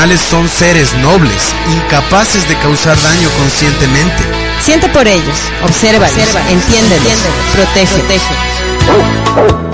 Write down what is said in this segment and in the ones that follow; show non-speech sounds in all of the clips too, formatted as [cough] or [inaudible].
Animales son seres nobles, incapaces de causar daño conscientemente. Siente por ellos, observa, entiéndelos, protege.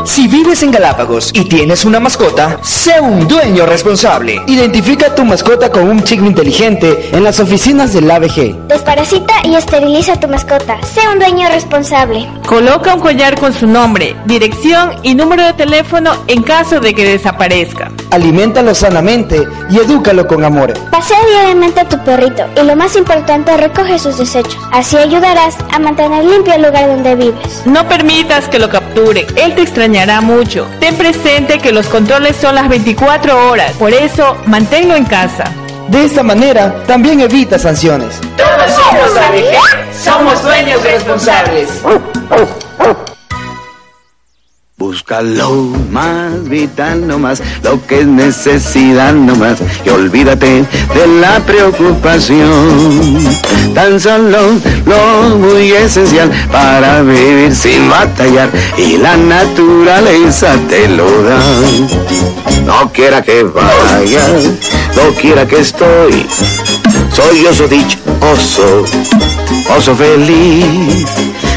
Si vives en Galápagos y tienes una mascota, sé un dueño responsable. Identifica tu mascota con un chico inteligente en las oficinas del ABG. Desparasita y esteriliza a tu mascota. Sé un dueño responsable. Coloca un collar con su nombre, dirección y número de teléfono en caso de que desaparezca. Aliméntalo sanamente y edúcalo con amor. Pasea diariamente a tu perrito y lo más importante, recoge sus desechos. Así ayudarás a mantener limpio el lugar donde vives. No permitas que lo él te extrañará mucho. Ten presente que los controles son las 24 horas, por eso manténlo en casa. De esta manera, también evita sanciones. Todos somos ABG, somos dueños responsables. Busca lo más vital nomás, lo que es necesidad nomás, y olvídate de la preocupación. Tan solo lo muy esencial para vivir sin batallar, y la naturaleza te lo da. No quiera que vaya, no quiera que estoy, soy oso dichoso, oso feliz.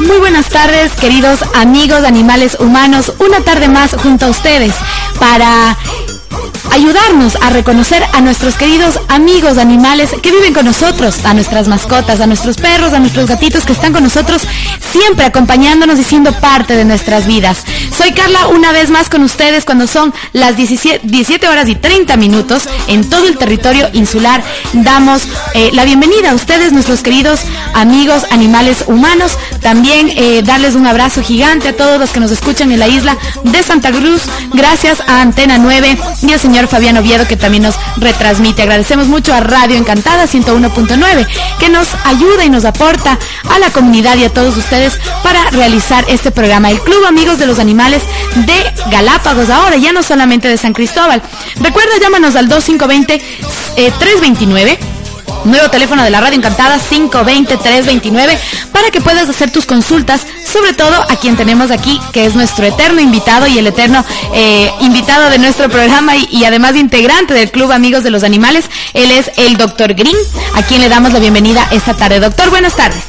Muy buenas tardes, queridos amigos de animales humanos. Una tarde más junto a ustedes para ayudarnos a reconocer a nuestros queridos amigos animales que viven con nosotros, a nuestras mascotas, a nuestros perros, a nuestros gatitos que están con nosotros, siempre acompañándonos y siendo parte de nuestras vidas. Soy Carla una vez más con ustedes cuando son las 17, 17 horas y 30 minutos en todo el territorio insular. Damos eh, la bienvenida a ustedes, nuestros queridos amigos animales humanos. También eh, darles un abrazo gigante a todos los que nos escuchan en la isla de Santa Cruz. Gracias a Antena 9 y al señor Fabián Oviedo que también nos retransmite. Agradecemos mucho a Radio Encantada 101.9 que nos ayuda y nos aporta a la comunidad y a todos ustedes para realizar este programa. El Club Amigos de los Animales de Galápagos ahora, ya no solamente de San Cristóbal. Recuerda, llámanos al 2520 eh, 329 Nuevo teléfono de la Radio Encantada 520-329 para que puedas hacer tus consultas, sobre todo a quien tenemos aquí, que es nuestro eterno invitado y el eterno eh, invitado de nuestro programa y, y además integrante del Club Amigos de los Animales. Él es el Dr. Green, a quien le damos la bienvenida esta tarde. Doctor, buenas tardes.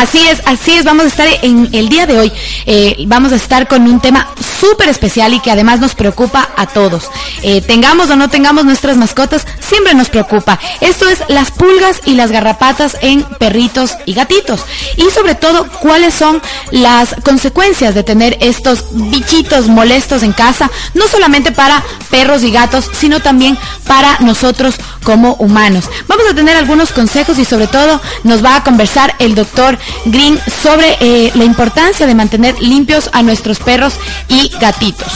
Así es, así es. Vamos a estar en el día de hoy. eh, vamos a estar con un tema súper especial y que además nos preocupa a todos. Eh, tengamos o no tengamos nuestras mascotas, siempre nos preocupa. Esto es las pulgas y las garrapatas en perritos y gatitos. Y sobre todo, cuáles son las consecuencias de tener estos bichitos molestos en casa, no solamente para perros y gatos, sino también para nosotros como humanos. Vamos a tener algunos consejos y sobre todo nos va a conversar el doctor Green sobre eh, la importancia de mantener limpios a nuestros perros y gatitos.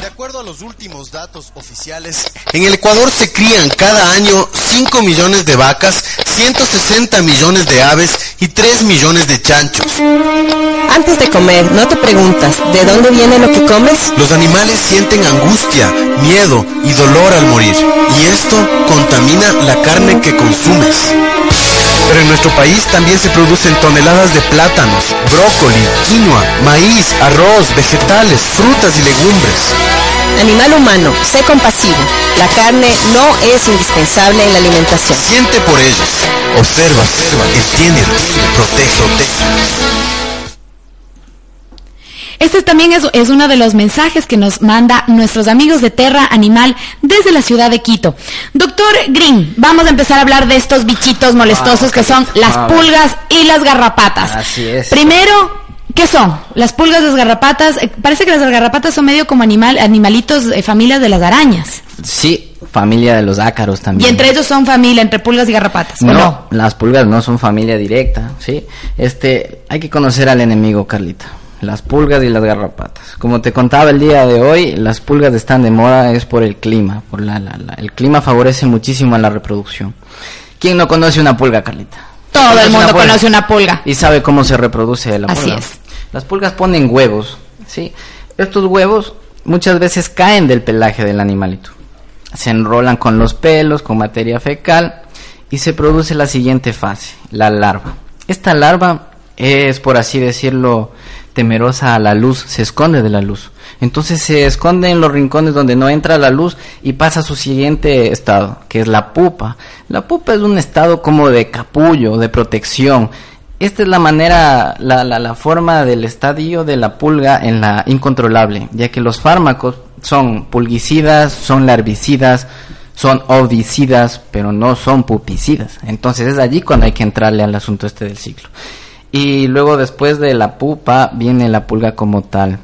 De acuerdo a los últimos datos oficiales, en el Ecuador se crían cada año 5 millones de vacas, 160 millones de aves y 3 millones de chanchos. Antes de comer, ¿no te preguntas de dónde viene lo que comes? Los animales sienten angustia, miedo y dolor al morir, y esto contamina la carne que consumes. Pero en nuestro país también se producen toneladas de plátanos, brócoli, quinoa, maíz, arroz, vegetales, frutas y legumbres. Animal humano, sé compasivo. La carne no es indispensable en la alimentación. Siente por ellos. Observa, observa, entiende, protege. Este también es, es, uno de los mensajes que nos manda nuestros amigos de Terra Animal desde la ciudad de Quito. Doctor Green, vamos a empezar a hablar de estos bichitos molestosos que son las pulgas y las garrapatas. Así es. Primero, ¿qué son? Las pulgas, las garrapatas. Eh, parece que las garrapatas son medio como animal, animalitos, eh, familias de las arañas. Sí, familia de los ácaros también. Y entre ellos son familia, entre pulgas y garrapatas. No, ¿o no? las pulgas no son familia directa, ¿sí? Este, hay que conocer al enemigo, Carlita las pulgas y las garrapatas. Como te contaba el día de hoy, las pulgas están de moda es por el clima, por la, la, la, el clima favorece muchísimo a la reproducción. ¿Quién no conoce una pulga, Carlita? Todo el mundo una conoce una pulga. Y sabe cómo se reproduce la Así pulga. es. Las pulgas ponen huevos, ¿sí? Estos huevos muchas veces caen del pelaje del animalito. Se enrolan con los pelos, con materia fecal y se produce la siguiente fase, la larva. Esta larva es, por así decirlo, temerosa a la luz, se esconde de la luz. Entonces se esconde en los rincones donde no entra la luz y pasa a su siguiente estado, que es la pupa. La pupa es un estado como de capullo, de protección. Esta es la manera, la, la, la forma del estadio de la pulga en la incontrolable, ya que los fármacos son pulguicidas, son larvicidas, son ovicidas, pero no son pupicidas. Entonces es allí cuando hay que entrarle al asunto este del ciclo. Y luego después de la pupa viene la pulga como tal.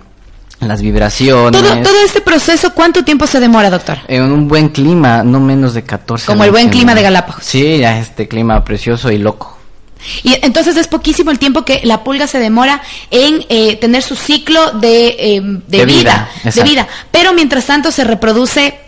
Las vibraciones. Todo, todo este proceso, ¿cuánto tiempo se demora, doctor? En un buen clima, no menos de 14 Como el buen clima de Galápagos. Sí, ya este clima precioso y loco. Y entonces es poquísimo el tiempo que la pulga se demora en eh, tener su ciclo de, eh, de, De vida, vida, de vida. Pero mientras tanto se reproduce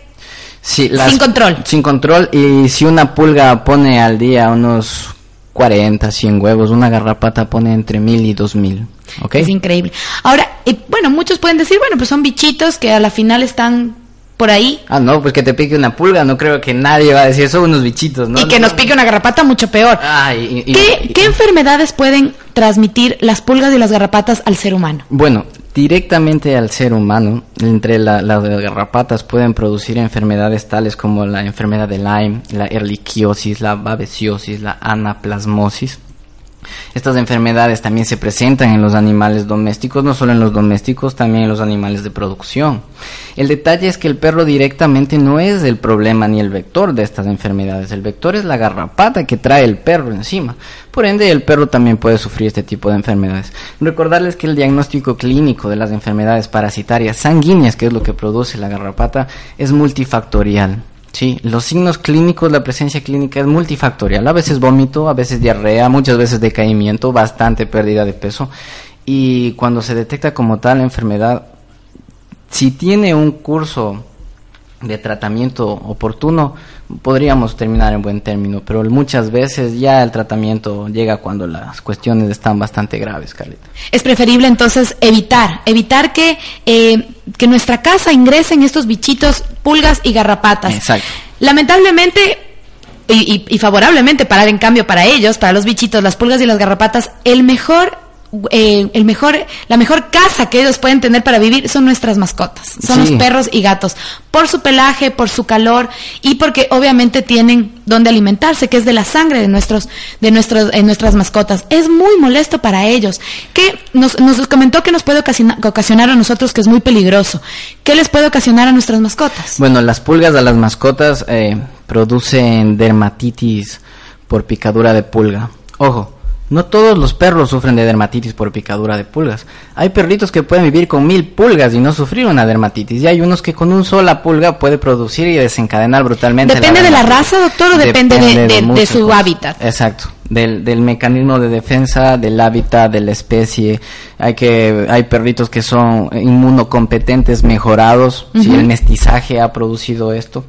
Sí, Sin control. Sin control. Y si una pulga pone al día unos 40, 100 huevos, una garrapata pone entre 1000 y 2000. ¿Ok? Es increíble. Ahora, eh, bueno, muchos pueden decir, bueno, pues son bichitos que a la final están por ahí Ah, no, pues que te pique una pulga, no creo que nadie va a decir, son unos bichitos, ¿no? y que nos pique una garrapata mucho peor. Y- y- ¿Qué, y- qué enfermedades pueden transmitir las pulgas y las garrapatas al ser humano? Bueno, directamente al ser humano, entre la- las garrapatas pueden producir enfermedades tales como la enfermedad de Lyme, la erliquiosis, la babesiosis, la anaplasmosis. Estas enfermedades también se presentan en los animales domésticos, no solo en los domésticos, también en los animales de producción. El detalle es que el perro directamente no es el problema ni el vector de estas enfermedades. El vector es la garrapata que trae el perro encima. Por ende, el perro también puede sufrir este tipo de enfermedades. Recordarles que el diagnóstico clínico de las enfermedades parasitarias sanguíneas, que es lo que produce la garrapata, es multifactorial. Sí, los signos clínicos, la presencia clínica es multifactorial. A veces vómito, a veces diarrea, muchas veces decaimiento, bastante pérdida de peso. Y cuando se detecta como tal la enfermedad, si tiene un curso de tratamiento oportuno, podríamos terminar en buen término, pero muchas veces ya el tratamiento llega cuando las cuestiones están bastante graves, Carlita. Es preferible entonces evitar, evitar que, eh, que nuestra casa ingresen estos bichitos, pulgas y garrapatas. Exacto. Lamentablemente y, y- y favorablemente para en cambio para ellos, para los bichitos, las pulgas y las garrapatas, el mejor eh, el mejor la mejor casa que ellos pueden tener para vivir son nuestras mascotas, son Sí. los perros y gatos, por su pelaje, por su calor y porque obviamente tienen donde alimentarse, que es de la sangre de nuestros de nuestros eh, nuestras mascotas. Es muy molesto para ellos. Que nos, nos comentó que nos puede ocasiona- ocasionar a nosotros que es muy peligroso. ¿Qué les puede ocasionar a nuestras mascotas? Bueno, las pulgas a las mascotas eh, producen dermatitis por picadura de pulga. Ojo, No todos los perros sufren de dermatitis por picadura de pulgas. Hay perritos que pueden vivir con mil pulgas y no sufrir una dermatitis. Y hay unos que con un sola pulga puede producir y desencadenar brutalmente. ¿Depende de la raza, doctor, o depende, de- de, de su hábitat? Exacto. Del, del mecanismo de defensa, del hábitat, de la especie. Hay que, hay perritos que son inmunocompetentes mejorados. Si el mestizaje ha producido esto.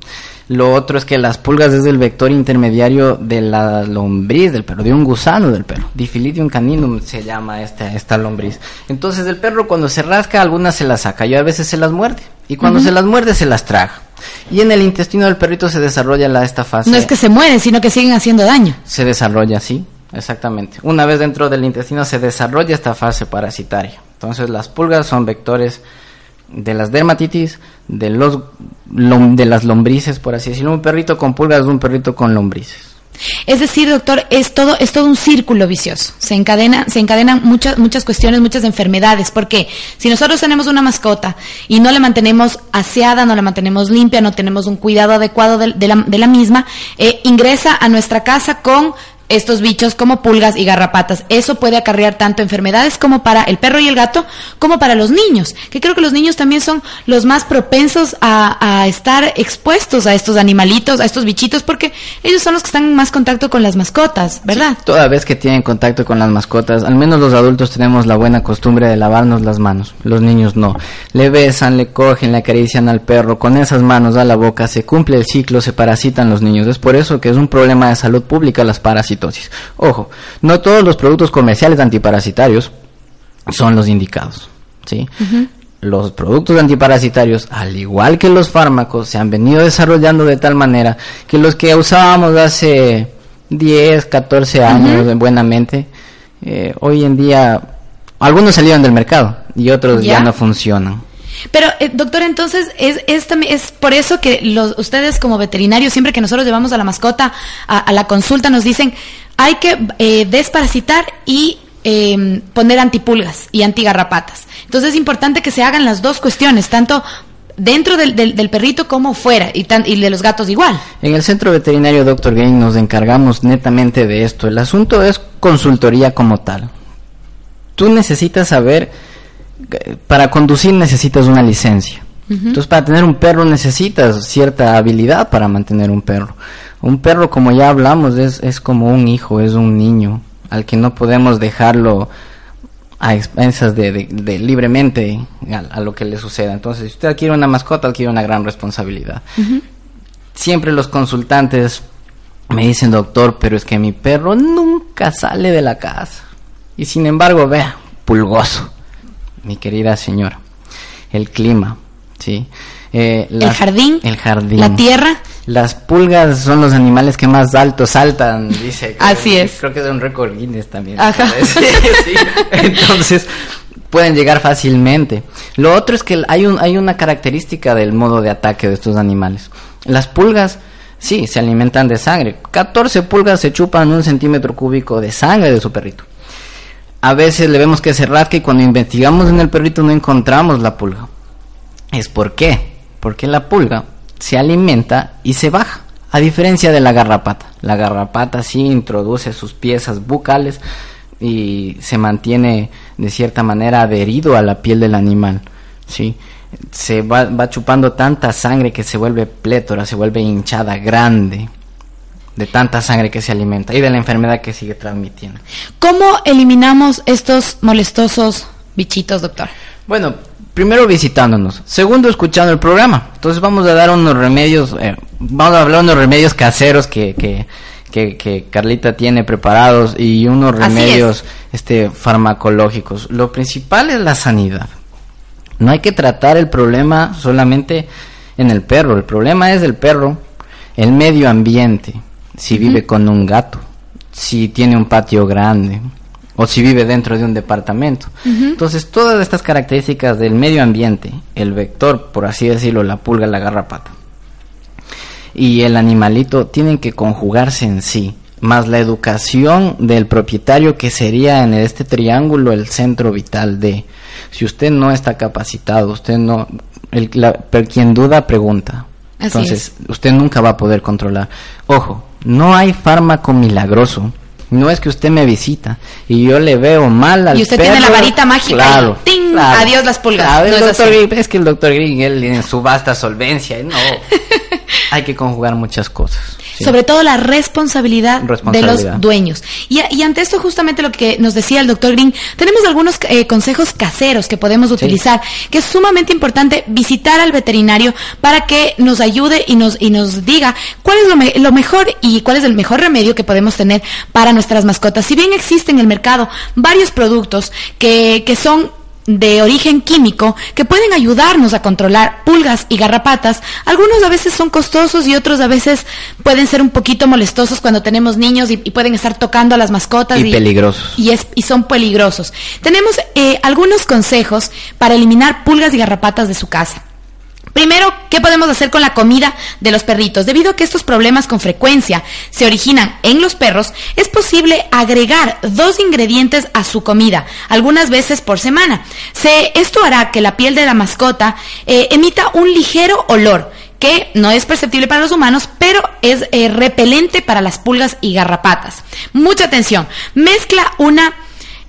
Lo otro es que las pulgas es el vector intermediario de la lombriz del perro, de un gusano del perro. Difilidium caninum se llama esta, esta lombriz. Entonces el perro cuando se rasca, algunas se las saca y a veces se las muerde. Y cuando se las muerde, se las traga. Y en el intestino del perrito se desarrolla la, esta fase. No es que se mueren, sino que siguen haciendo daño. Se desarrolla, sí, exactamente. Una vez dentro del intestino se desarrolla esta fase parasitaria. Entonces las pulgas son vectores de las dermatitis, de los lom- de las lombrices, por así decirlo. Un perrito con pulgas es un perrito con lombrices. Es decir, doctor, es todo, es todo un círculo vicioso. Se encadena, se encadenan muchas, muchas cuestiones, muchas enfermedades. Porque si nosotros tenemos una mascota y no la mantenemos aseada, no la mantenemos limpia, no tenemos un cuidado adecuado de, la, de la misma, eh, ingresa a nuestra casa con estos bichos como pulgas y garrapatas. Eso puede acarrear tanto enfermedades como para el perro y el gato, como para los niños, que creo que los niños también son los más propensos a, a estar expuestos a estos animalitos, a estos bichitos, porque ellos son los que están en más contacto con las mascotas, ¿verdad? Toda vez que tienen contacto con las mascotas, al menos los adultos tenemos la buena costumbre de lavarnos las manos. Los niños no. Le besan, le cogen, le acarician al perro, con esas manos a la boca se cumple el ciclo, se parasitan los niños. Es por eso que es un problema de salud pública las parasitosis. Ojo, no todos los productos comerciales antiparasitarios son los indicados. ¿sí? Los productos antiparasitarios, al igual que los fármacos, se han venido desarrollando de tal manera que los que usábamos hace 10, 14 años buenamente, eh, hoy en día algunos salieron del mercado y otros ya, ¿Ya? no funcionan. Pero, eh, doctor, entonces, es, es, es por eso que los, ustedes como veterinarios, siempre que nosotros llevamos a la mascota a, a la consulta, nos dicen, hay que eh, desparasitar y eh, poner antipulgas y antigarrapatas. Entonces es importante que se hagan las dos cuestiones, tanto dentro del, del, del perrito como fuera, y, tan- y de los gatos igual. En el centro veterinario Dr. Game nos encargamos netamente de esto. El asunto es consultoría como tal. Tú necesitas saber, para conducir necesitas una licencia. Entonces, para tener un perro necesitas cierta habilidad para mantener un perro. Un perro, como ya hablamos, es, es como un hijo, es un niño, al que no podemos dejarlo a expensas de, de- de libremente a, a lo que le suceda. Entonces, si usted adquiere una mascota, adquiere una gran responsabilidad. Siempre los consultantes me dicen, doctor, pero es que mi perro nunca sale de la casa. Y sin embargo, vea, pulgoso. Mi querida señora, el clima, ¿sí? Eh, El jardín, El jardín. la tierra. Las pulgas son los animales que más alto saltan, dice. [laughs] Así Creo- es. Creo que es un récord Guinness también. Ajá. [laughs] Sí. [laughs] Entonces, pueden llegar fácilmente. Lo otro es que hay, un, hay una característica del modo de ataque de estos animales. Las pulgas, sí, se alimentan de sangre. 14 pulgas se chupan un centímetro cúbico de sangre de su perrito. A veces le vemos que se rasca y cuando investigamos en el perrito no encontramos la pulga. ¿Es por qué? Porque la pulga se alimenta y se baja, a diferencia de la garrapata. La garrapata sí introduce sus piezas bucales y se mantiene de cierta manera adherido a la piel del animal. ¿sí? Se va, va chupando tanta sangre que se vuelve plétora, se vuelve hinchada, grande, de tanta sangre que se alimenta y de la enfermedad que sigue transmitiendo. ¿Cómo eliminamos estos molestosos bichitos, doctor? Bueno, primero visitándonos, segundo escuchando el programa. Entonces vamos a dar unos remedios, eh, vamos a hablar unos remedios caseros que, que, que, que Carlita tiene preparados y unos es. remedios este, farmacológicos. Lo principal es la sanidad. No hay que tratar el problema solamente en el perro. El problema es el perro, el medio ambiente. Si vive con un gato, si tiene un patio grande o si vive dentro de un departamento. Entonces, todas estas características del medio ambiente, el vector, por así decirlo, la pulga, la garrapata, y el animalito tienen que conjugarse en sí, más la educación del propietario que sería en este triángulo el centro vital de si usted no está capacitado, usted no el, la- quien duda pregunta. Así Entonces, usted nunca va a poder controlar. Ojo, no hay fármaco milagroso No es que usted me visita y yo le veo mal al Y usted tiene la varita mágica y Claro, ¡ting! claro. Adiós las pulgas. Claro, el No es. Green- es que el doctor Green, él en su vasta solvencia, no. [laughs] Hay que conjugar muchas cosas. Sí. Sobre todo la responsabilidad, de los dueños. Y, y ante esto justamente lo que nos decía el doctor Green, tenemos algunos eh, consejos caseros que podemos utilizar, que es sumamente importante visitar al veterinario para que nos ayude y nos, y nos diga cuál es lo, me- lo mejor y cuál es el mejor remedio que podemos tener para nuestras mascotas. Si bien existen en el mercado varios productos que, que son de origen químico que pueden ayudarnos a controlar pulgas y garrapatas. Algunos a veces son costosos y otros a veces pueden ser un poquito molestosos cuando tenemos niños y, y pueden estar tocando a las mascotas. Y peligrosos. Y, es, y son peligrosos. Tenemos eh, algunos consejos para eliminar pulgas y garrapatas de su casa. Primero, ¿qué podemos hacer con la comida de los perritos? Debido a que estos problemas con frecuencia se originan en los perros, es posible agregar dos ingredientes a su comida, algunas veces por semana. Se, esto hará que la piel de la mascota eh, emita un ligero olor que no es perceptible para los humanos, pero es eh, repelente para las pulgas y garrapatas. Mucha atención. Mezcla una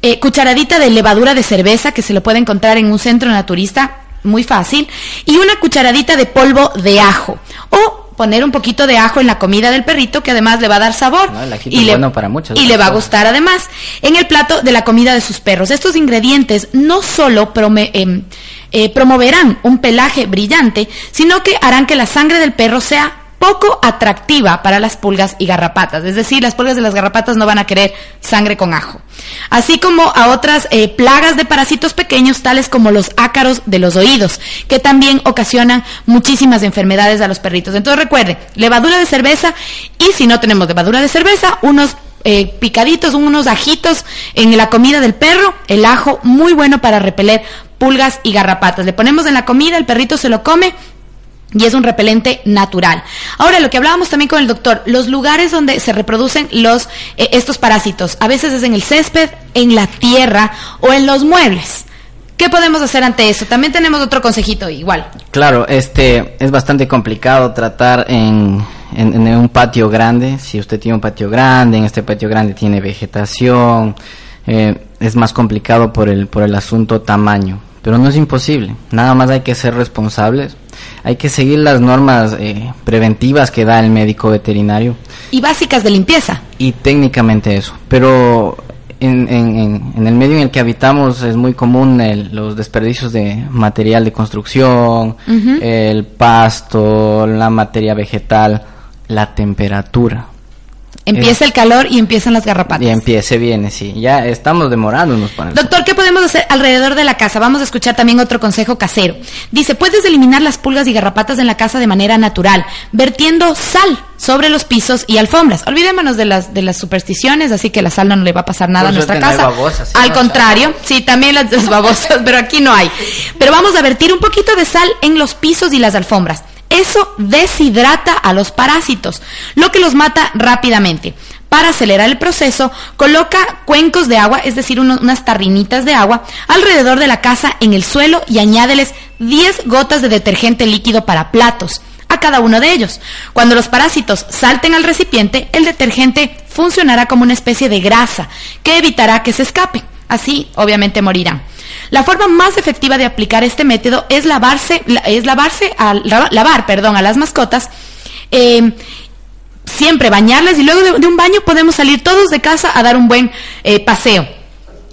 eh, cucharadita de levadura de cerveza que se lo puede encontrar en un centro naturista, muy fácil, y una cucharadita de polvo de ajo. O poner un poquito de ajo en la comida del perrito que además le va a dar sabor No, el ajito y, le, bueno para y le va a gustar además en el plato de la comida de sus perros. Estos ingredientes no solo prome- em, eh, promoverán un pelaje brillante, sino que harán que la sangre del perro sea poco atractiva para las pulgas y garrapatas. Es decir, las pulgas y las garrapatas no van a querer sangre con ajo. Así como a otras eh, plagas de parásitos pequeños, tales como los ácaros de los oídos, que también ocasionan muchísimas enfermedades a los perritos. Entonces recuerde, levadura de cerveza y si no tenemos levadura de cerveza, unos eh, picaditos, unos ajitos en la comida del perro, el ajo muy bueno para repeler pulgas y garrapatas. Le ponemos en la comida, el perrito se lo come y es un repelente natural. Ahora, lo que hablábamos también con el doctor, los lugares donde se reproducen los eh, estos parásitos, a veces es en el césped, en la tierra o en los muebles. ¿Qué podemos hacer ante eso? También tenemos otro consejito igual. Claro, este es bastante complicado tratar en, en, un patio grande. Si usted tiene un patio grande, en este patio grande tiene vegetación, eh, es más complicado por el, por el asunto tamaño. Pero no es imposible. Nada más hay que ser responsables. Hay que seguir las normas eh, preventivas que da el médico veterinario Y básicas de limpieza. y técnicamente eso. Pero en, en- el medio en el que habitamos es muy común el- los desperdicios de material de construcción, el pasto, la materia vegetal, la temperatura. Empieza el calor y empiezan las garrapatas. Y empiece viene, sí. Ya estamos demorándonos para Doctor, ¿qué podemos hacer alrededor de la casa? Vamos a escuchar también otro consejo casero. Dice, puedes eliminar las pulgas y garrapatas en la casa de manera natural, vertiendo sal sobre los pisos y alfombras. Olvidémonos de las de las supersticiones, así que la sal no le va a pasar nada a nuestra no casa. babosas, sí, Al no, contrario, sí, también las, las babosas, [laughs] pero aquí no hay. Pero vamos a vertir un poquito de sal en los pisos y las alfombras. Eso deshidrata a los parásitos, lo que los mata rápidamente. Para acelerar el proceso, coloca cuencos de agua, es decir, unas tarrinitas de agua, alrededor de la casa en el suelo y añádeles 10 gotas de detergente líquido para platos a cada uno de ellos. Cuando los parásitos salten al recipiente, el detergente funcionará como una especie de grasa que evitará que se escape. Así, obviamente, morirán. La forma más efectiva de aplicar este método es lavarse, la- es lavarse, lavar, perdón, a las mascotas. eh, siempre bañarles y luego de, de un baño podemos salir todos de casa a dar un buen eh, paseo.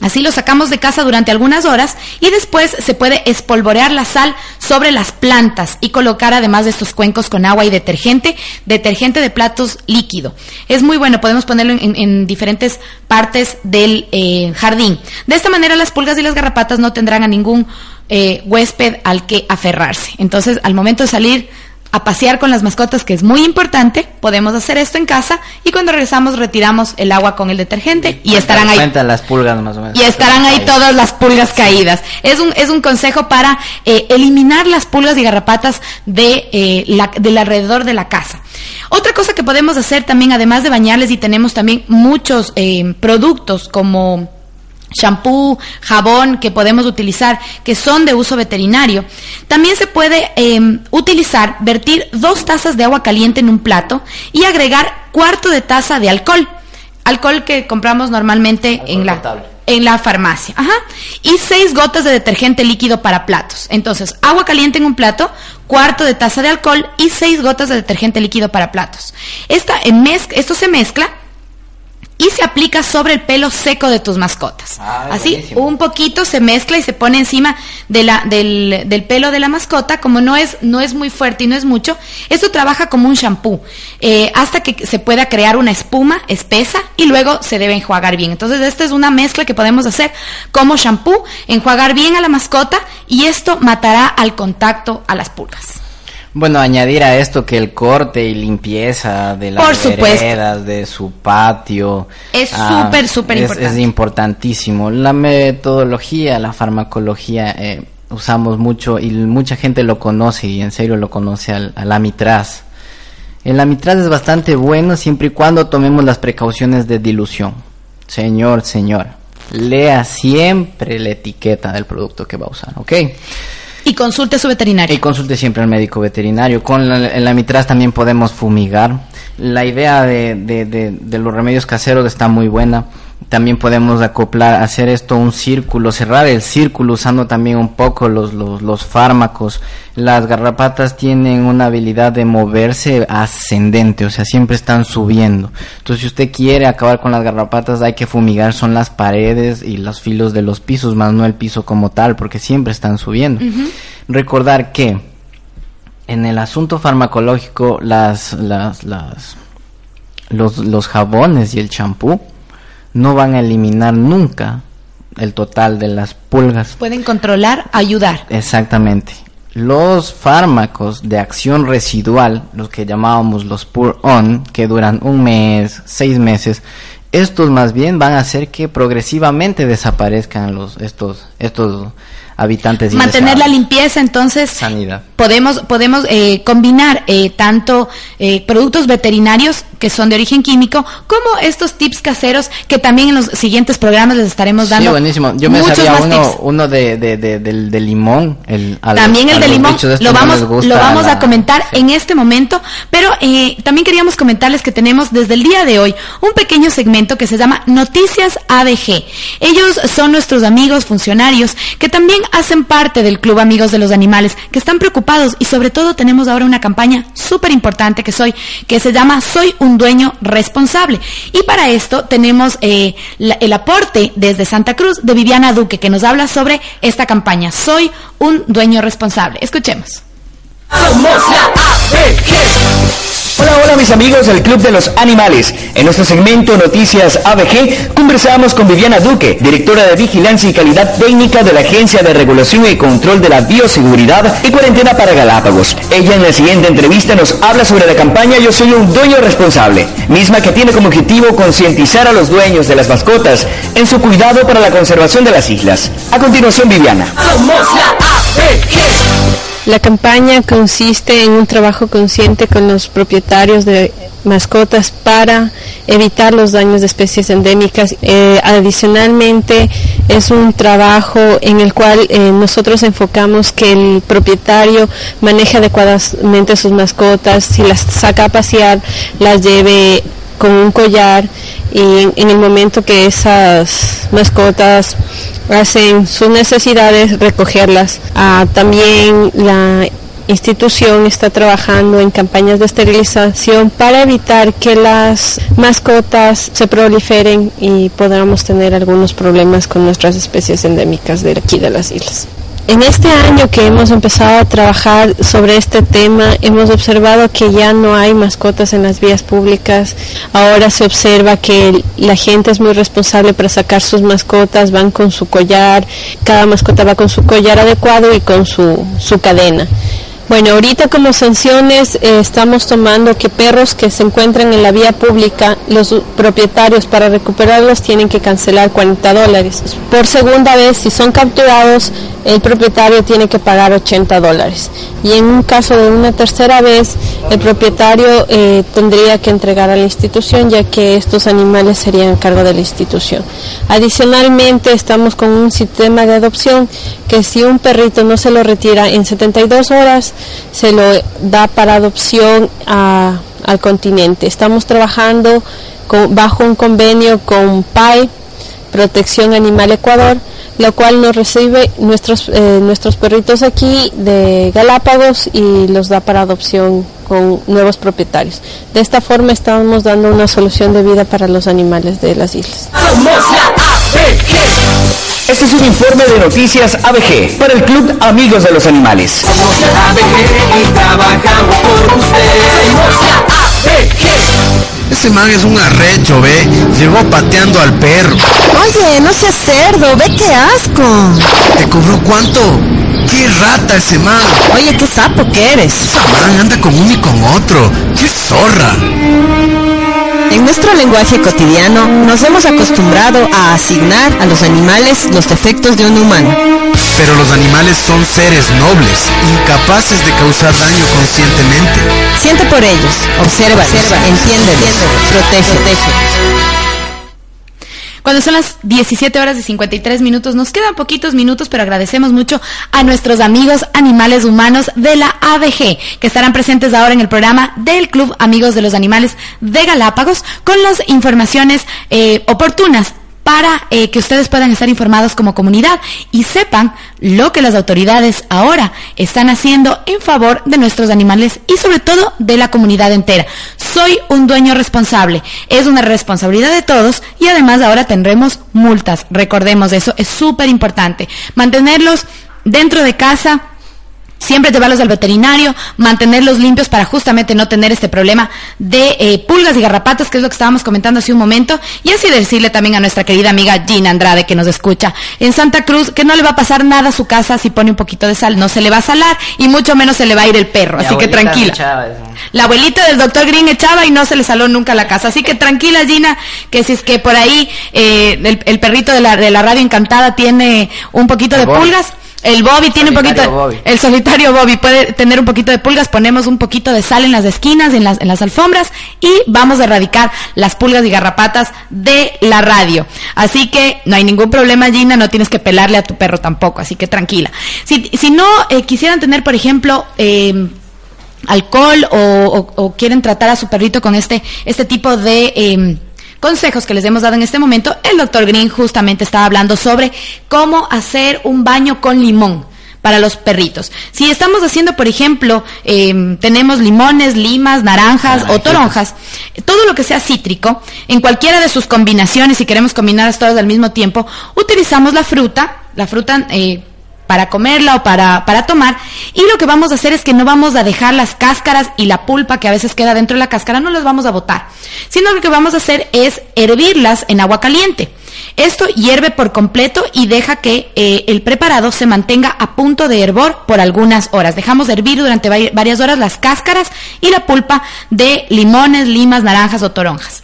Así lo sacamos de casa durante algunas horas y después se puede espolvorear la sal sobre las plantas y colocar además de estos cuencos con agua y detergente, detergente de platos líquido. Es muy bueno, podemos ponerlo en, en- en diferentes partes del eh, jardín. De esta manera las pulgas y las garrapatas no tendrán a ningún eh, huésped al que aferrarse. Entonces, al momento de salir a pasear con las mascotas, que es muy importante, podemos hacer esto en casa y cuando regresamos retiramos el agua con el detergente y estarán ahí las pulgas más o menos. y estarán ahí todas las pulgas caídas. Es un, es un consejo para eh, eliminar las pulgas y garrapatas de, eh, la- del alrededor de la casa. Otra cosa que podemos hacer también, además de bañarles, y tenemos también muchos eh, productos como shampoo, jabón que podemos utilizar que son de uso veterinario. También se puede eh, utilizar, vertir dos tazas de agua caliente en un plato y agregar cuarto de taza de alcohol. alcohol que compramos normalmente en la potable. en la farmacia, ajá, y seis gotas de detergente líquido para platos. Entonces, agua caliente en un plato, cuarto de taza de alcohol y seis gotas de detergente líquido para platos. Esta en mez- esto se mezcla y se aplica sobre el pelo seco de tus mascotas. Ah, Así, buenísimo. un poquito se mezcla y se pone encima de la, del, del pelo de la mascota, como no es, no es muy fuerte y no es mucho, esto trabaja como un shampoo, eh, hasta que se pueda crear una espuma espesa y luego se debe enjuagar bien. Entonces, esta es una mezcla que podemos hacer como shampoo, enjuagar bien a la mascota y esto matará al contacto a las pulgas. Bueno, añadir a esto que el corte y limpieza de las Por supuesto. veredas, de su patio. Es ah, súper, súper importante. Es importantísimo. La metodología, la farmacología, eh, usamos mucho y mucha gente lo conoce y en serio lo conoce al, al amitraz. El amitraz es bastante bueno siempre y cuando tomemos las precauciones de dilución. Señor, señor, lea siempre la etiqueta del producto que va a usar, ¿ok? Y consulte a su veterinario. Y consulte siempre al médico veterinario. Con la, el amitraz también podemos fumigar. La idea de, de, de, de los remedios caseros está muy buena. También podemos acoplar, hacer esto un círculo, cerrar el círculo usando también un poco los, los, los fármacos. Las garrapatas tienen una habilidad de moverse ascendente, o sea, siempre están subiendo. Entonces, si usted quiere acabar con las garrapatas, hay que fumigar, son las paredes y los filos de los pisos, más no el piso como tal, porque siempre están subiendo. Recordar que en el asunto farmacológico, las, las, las, los, los jabones y el champú no van a eliminar nunca el total de las pulgas. Pueden controlar, ayudar. Exactamente. Los fármacos de acción residual, los que llamábamos los pour-on, que duran un mes, seis meses, estos más bien van a hacer que progresivamente desaparezcan los estos estos habitantes Mantener la limpieza, entonces sanidad. Podemos podemos eh, combinar eh, tanto eh, productos veterinarios que son de origen químico como estos tips caseros que también en los siguientes programas les estaremos dando Sí, buenísimo. Yo me sabía uno, uno de, de, de- del, del limón. El, los- También el de limón estos lo vamos, lo vamos la- a comentar en este momento, pero eh, también queríamos comentarles que tenemos desde el día de hoy un pequeño segmento que se llama Noticias ABG. Ellos son nuestros amigos funcionarios que también hacen parte del Club Amigos de los Animales, que están preocupados y sobre todo tenemos ahora una campaña súper importante que soy, que se llama Soy un dueño responsable. Y para esto tenemos eh, el aporte desde Santa Cruz de Viviana Duque, que nos habla sobre esta campaña, Soy un dueño responsable. Escuchemos. Amigos del Club de los Animales. En nuestro segmento Noticias ABG conversamos con Viviana Duque, directora de Vigilancia y Calidad Técnica de la Agencia de Regulación y Control de la Bioseguridad y Cuarentena para Galápagos. Ella en la siguiente entrevista nos habla sobre la campaña Yo soy un dueño responsable, misma que tiene como objetivo concientizar a los dueños de las mascotas en su cuidado para la conservación de las islas. A continuación, Viviana. Campaña consiste en un trabajo consciente con los propietarios de mascotas para evitar los daños de especies endémicas. Eh, adicionalmente, es un trabajo en el cual eh, nosotros enfocamos que el propietario maneje adecuadamente sus mascotas, si las saca a pasear, las lleve con un collar y en, el momento que esas mascotas hacen sus necesidades, recogerlas. Ah, también la institución está trabajando en campañas de esterilización para evitar que las mascotas se proliferen y podamos tener algunos problemas con nuestras especies endémicas de aquí de las islas. En este año que hemos empezado a trabajar sobre este tema, hemos observado que ya no hay mascotas en las vías públicas. Ahora se observa que la gente es muy responsable para sacar sus mascotas, van con su collar, cada mascota va con su collar adecuado y con su, su cadena. Bueno, ahorita como sanciones eh, estamos tomando que perros que se encuentran en la vía pública, los propietarios para recuperarlos tienen que cancelar 40 dólares. Por segunda vez, si son capturados, el propietario tiene que pagar 80 dólares. Y en un caso de una tercera vez, el propietario eh, tendría que entregar a la institución, ya que estos animales serían a cargo de la institución. Adicionalmente, estamos con un sistema de adopción que si un perrito no se lo retira en 72 horas, se lo da para adopción al continente. Estamos trabajando bajo un convenio con PAI, Protección Animal Ecuador, lo cual nos recibe nuestros, eh, nuestros perritos aquí de Galápagos y los da para adopción con nuevos propietarios. De esta forma estamos dando una solución de vida para los animales de las islas. Este es un informe de noticias ABG para el Club Amigos de los Animales. Ese man es un arrecho, ve. Llegó pateando al perro. Oye, no seas cerdo, ve qué asco. ¿Te cobró cuánto? ¡Qué rata ese man! Oye, qué sapo que eres. Esa man anda con uno y con otro. ¡Qué zorra! En nuestro lenguaje cotidiano nos hemos acostumbrado a asignar a los animales los defectos de un humano. Pero los animales son seres nobles, incapaces de causar daño conscientemente. Siente por ellos, observa, entiéndelos, protege. Cuando son las 17 horas y 53 minutos, nos quedan poquitos minutos, pero agradecemos mucho a nuestros amigos animales humanos de la ABG, que estarán presentes ahora en el programa del Club Amigos de los Animales de Galápagos, con las informaciones eh, oportunas para eh, que ustedes puedan estar informados como comunidad y sepan lo que las autoridades ahora están haciendo en favor de nuestros animales y sobre todo de la comunidad entera. Soy un dueño responsable. Es una responsabilidad de todos y además ahora tendremos multas. Recordemos eso, es súper importante. Mantenerlos dentro de casa Siempre llevarlos al veterinario, mantenerlos limpios para justamente no tener este problema de eh, pulgas y garrapatas, que es lo que estábamos comentando hace un momento, y así decirle también a nuestra querida amiga Gina Andrade que nos escucha en Santa Cruz que no le va a pasar nada a su casa si pone un poquito de sal, no se le va a salar y mucho menos se le va a ir el perro, Mi así que tranquila. echaba. La abuelita del doctor Green echaba y no se le saló nunca la casa. Así que tranquila, Gina, que si es que por ahí eh, el, el perrito de la, de la radio encantada tiene un poquito de pulgas. El Bobby tiene un poquito, Solitario Bobby. el solitario Bobby puede tener un poquito de pulgas, ponemos un poquito de sal en las esquinas, en las, en las alfombras y vamos a erradicar las pulgas y garrapatas de la radio. Así que no hay ningún problema, Gina, no tienes que pelarle a tu perro tampoco, así que tranquila. Si, si no eh, quisieran tener, por ejemplo, eh, alcohol o, o- o quieren tratar a su perrito con este, este tipo de em, consejos que les hemos dado en este momento, el doctor Green justamente estaba hablando sobre cómo hacer un baño con limón para los perritos. Si estamos haciendo, por ejemplo, em, tenemos limones, limas, naranjas o toronjas, todo lo que sea cítrico, en cualquiera de sus combinaciones, si queremos combinarlas todas al mismo tiempo, utilizamos la fruta, la fruta eh, para comerla o para, para tomar. Y lo que vamos a hacer es que no vamos a dejar las cáscaras y la pulpa que a veces queda dentro de la cáscara, no las vamos a botar. Sino lo que vamos a hacer es hervirlas en agua caliente. Esto hierve por completo y deja que eh, el preparado se mantenga a punto de hervor por algunas horas. Dejamos de hervir durante vari- varias horas las cáscaras y la pulpa de limones, limas, naranjas o toronjas.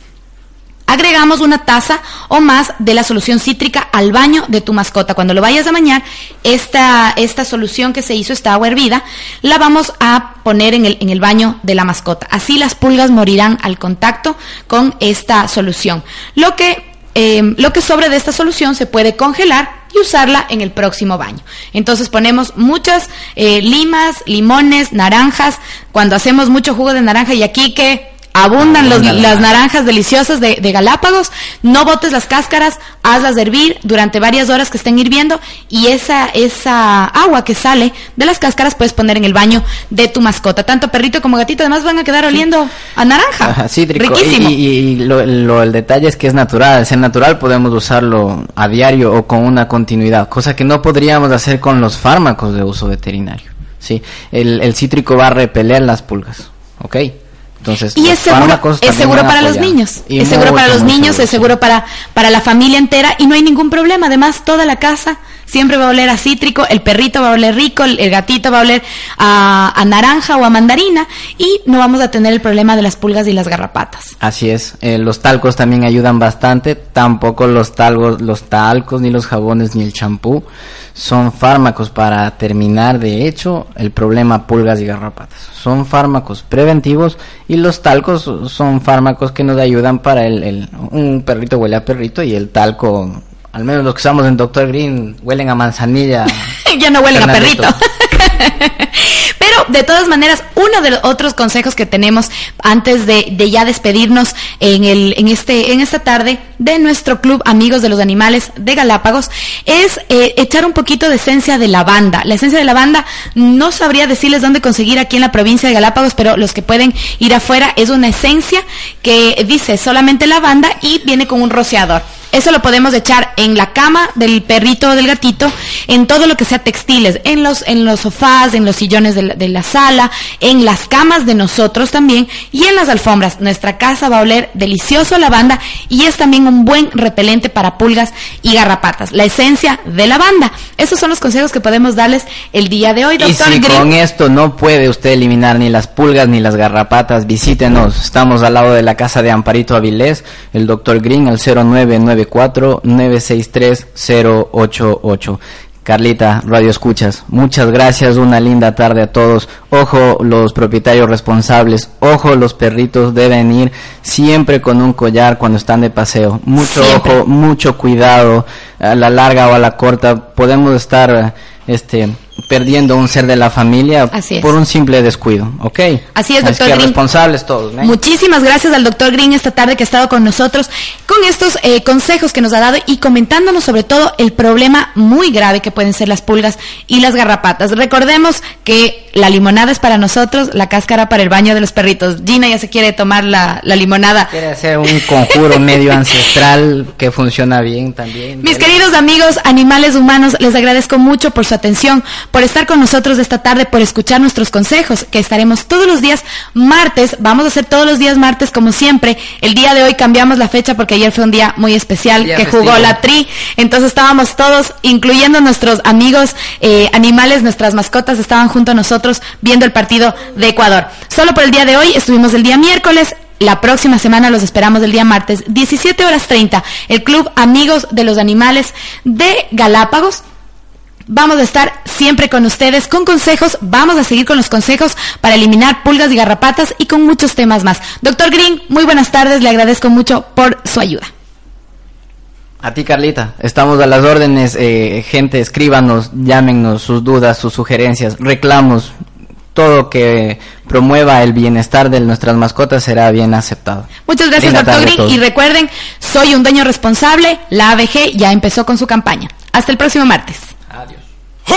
Agregamos una taza o más de la solución cítrica al baño de tu mascota. Cuando lo vayas a bañar, esta, esta solución que se hizo, esta agua hervida, la vamos a poner en el, en el baño de la mascota. Así las pulgas morirán al contacto con esta solución. Lo que, eh, lo que sobre de esta solución se puede congelar y usarla en el próximo baño. Entonces ponemos muchas eh, limas, limones, naranjas. Cuando hacemos mucho jugo de naranja y aquí que abundan los- las naranja. naranjas deliciosas de, de Galápagos, no botes las cáscaras, hazlas hervir durante varias horas que estén hirviendo y esa, esa agua que sale de las cáscaras puedes poner en el baño de tu mascota. Tanto perrito como gatito además van a quedar oliendo a naranja. Ajá, cítrico. Riquísimo. Y, y- y lo, lo- el detalle es que es natural. Al ser natural podemos usarlo a diario o con una continuidad, cosa que no podríamos hacer con los fármacos de uso veterinario. ¿sí? El, el cítrico va a repeler las pulgas. ¿Ok? Entonces, Y los es seguro, es también seguro para los niños. Es seguro para los niños, es seguro para, para la familia entera y no hay ningún problema. Además, toda la casa siempre va a oler a cítrico, el perrito va a oler rico, el, gatito va a oler a, a naranja o a mandarina y no vamos a tener el problema de las pulgas y las garrapatas. Así es, eh, los talcos también ayudan bastante, tampoco los talcos, los talcos, ni los jabones, ni el champú son fármacos para terminar de hecho el problema pulgas y garrapatas. Son fármacos preventivos y los talcos son fármacos que nos ayudan para el, el- un perrito huele a perrito y el talco, al menos los que usamos en Dr. Green, huelen a manzanilla. [laughs] ya no huelen a perrito. [laughs] Pero de todas maneras, uno de los otros consejos que tenemos antes de, de ya despedirnos en, el, en, este, en esta tarde de nuestro club Amigos de los Animales de Galápagos es eh, echar un poquito de esencia de lavanda. La esencia de lavanda no sabría decirles dónde conseguir aquí en la provincia de Galápagos, pero los que pueden ir afuera es una esencia que dice solamente lavanda y viene con un rociador. Eso lo podemos echar en la cama del perrito o del gatito, en todo lo que sea textiles, en los, en los sofás, en los sillones de la, de la sala, en las camas de nosotros también y en las alfombras. Nuestra casa va a oler delicioso a lavanda y es también un buen repelente para pulgas y garrapatas. La esencia de lavanda. Esos son los consejos que podemos darles el día de hoy, Y doctor si Green. con esto no puede usted eliminar ni las pulgas ni las garrapatas, visítenos. Estamos al lado de la casa de Amparito Avilés, el doctor Green, al 0994-963-088. Carlita, Radio Escuchas, muchas gracias, una linda tarde a todos. Ojo los propietarios responsables, ojo los perritos deben ir siempre con un collar cuando están de paseo. Mucho Siempre. ojo, mucho cuidado, a la larga o a la corta, podemos estar este perdiendo un ser de la familia es. por un simple descuido, ¿ok? Así es, doctor que Green. responsables todos. ¿eh? Muchísimas gracias al doctor Green esta tarde que ha estado con nosotros con estos eh, consejos que nos ha dado y comentándonos sobre todo el problema muy grave que pueden ser las pulgas y las garrapatas. Recordemos que la limonada es para nosotros, la cáscara para el baño de los perritos. Gina ya se quiere tomar la, la limonada. Quiere hacer un conjuro medio ancestral que funciona bien también. Mis queridos amigos animales humanos, les agradezco mucho por su atención, por estar con nosotros esta tarde, por escuchar nuestros consejos, que estaremos todos los días martes, vamos a hacer todos los días martes como siempre. El día de hoy cambiamos la fecha porque ayer fue un día muy especial Día que festivo. jugó la tri, entonces estábamos todos, incluyendo nuestros amigos eh, animales, nuestras mascotas, estaban junto a nosotros viendo el partido de Ecuador. Solo por el día de hoy estuvimos el día miércoles, la próxima semana los esperamos el día martes, 17 horas 30, el Club Amigos de los Animales de Galápagos. Vamos a estar siempre con ustedes con consejos, vamos a seguir con los consejos para eliminar pulgas y garrapatas y con muchos temas más. Doctor Green, muy buenas tardes, le agradezco mucho por su ayuda. A ti, Carlita. Estamos a las órdenes. eh, gente, escríbanos, llámenos sus dudas, sus sugerencias, reclamos. Todo que promueva el bienestar de nuestras mascotas será bien aceptado. Muchas gracias, Linda doctor Green. Y recuerden, soy un dueño responsable, la ABG ya empezó con su campaña. Hasta el próximo martes. Who